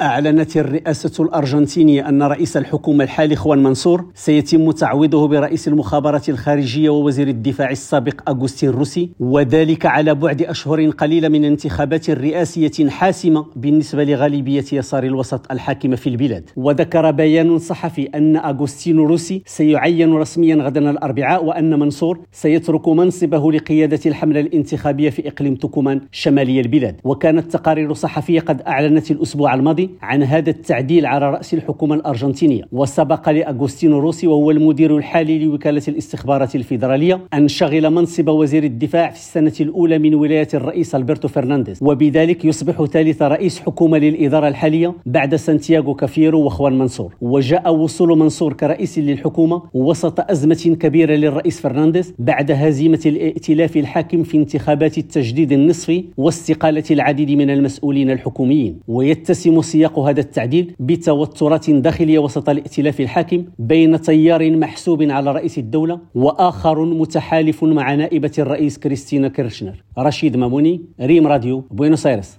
أعلنت الرئاسة الأرجنتينية أن رئيس الحكومة الحالي خوان منصور سيتم تعويضه برئيس المخابرات الخارجية ووزير الدفاع السابق أغوستين روسي وذلك على بعد أشهر قليلة من انتخابات رئاسية حاسمة بالنسبة لغالبية يسار الوسط الحاكمة في البلاد. وذكر بيان صحفي أن أغوستين روسي سيعين رسميا غدا الأربعاء وأن منصور سيترك منصبه لقيادة الحملة الانتخابية في إقليم توكومان شمالي البلاد. وكانت تقارير صحفية قد أعلنت الأسبوع الماضي عن هذا التعديل على رأس الحكومة الأرجنتينية. وسبق لأغوستينو روسي وهو المدير الحالي لوكالة الاستخبارات الفيدرالية أن شغل منصب وزير الدفاع في السنة الأولى من ولاية الرئيس ألبرتو فرنانديز. وبذلك يصبح ثالث رئيس حكومة للإدارة الحالية بعد سانتياغو كافيرو وخوان منصور. وجاء وصول منصور كرئيس للحكومة وسط أزمة كبيرة للرئيس فرنانديز بعد هزيمة الائتلاف الحاكم في انتخابات التجديد النصفي واستقالة العديد من المسؤولين الحكوميين. ويتسم سياق هذا التعديل بتوترات داخلية وسط الائتلاف الحاكم بين تيار محسوب على رئيس الدولة وآخر متحالف مع نائبة الرئيس كريستينا كيرشنر. رشيد ماموني ريم راديو بوينوس آيرس.